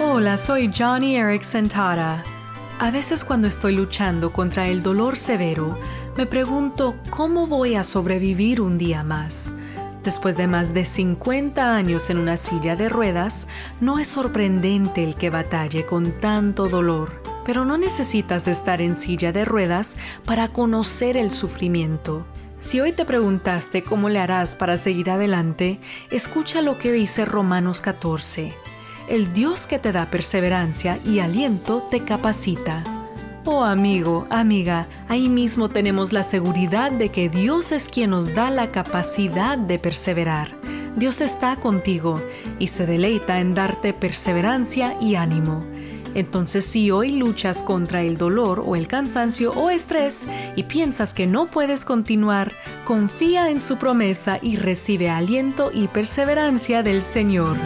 Hola, soy Johnny Erickson Tara. A veces cuando estoy luchando contra el dolor severo, me pregunto cómo voy a sobrevivir un día más. Después de más de 50 años en una silla de ruedas, no es sorprendente el que batalle con tanto dolor. Pero no necesitas estar en silla de ruedas para conocer el sufrimiento. Si hoy te preguntaste cómo le harás para seguir adelante, escucha lo que dice Romanos 14 el Dios que te da perseverancia y aliento te capacita. Oh amigo, amiga, ahí mismo tenemos la seguridad de que Dios es quien nos da la capacidad de perseverar. Dios está contigo y se deleita en darte perseverancia y ánimo. Entonces si hoy luchas contra el dolor o el cansancio o estrés y piensas que no puedes continuar, confía en su promesa y recibe aliento y perseverancia del Señor.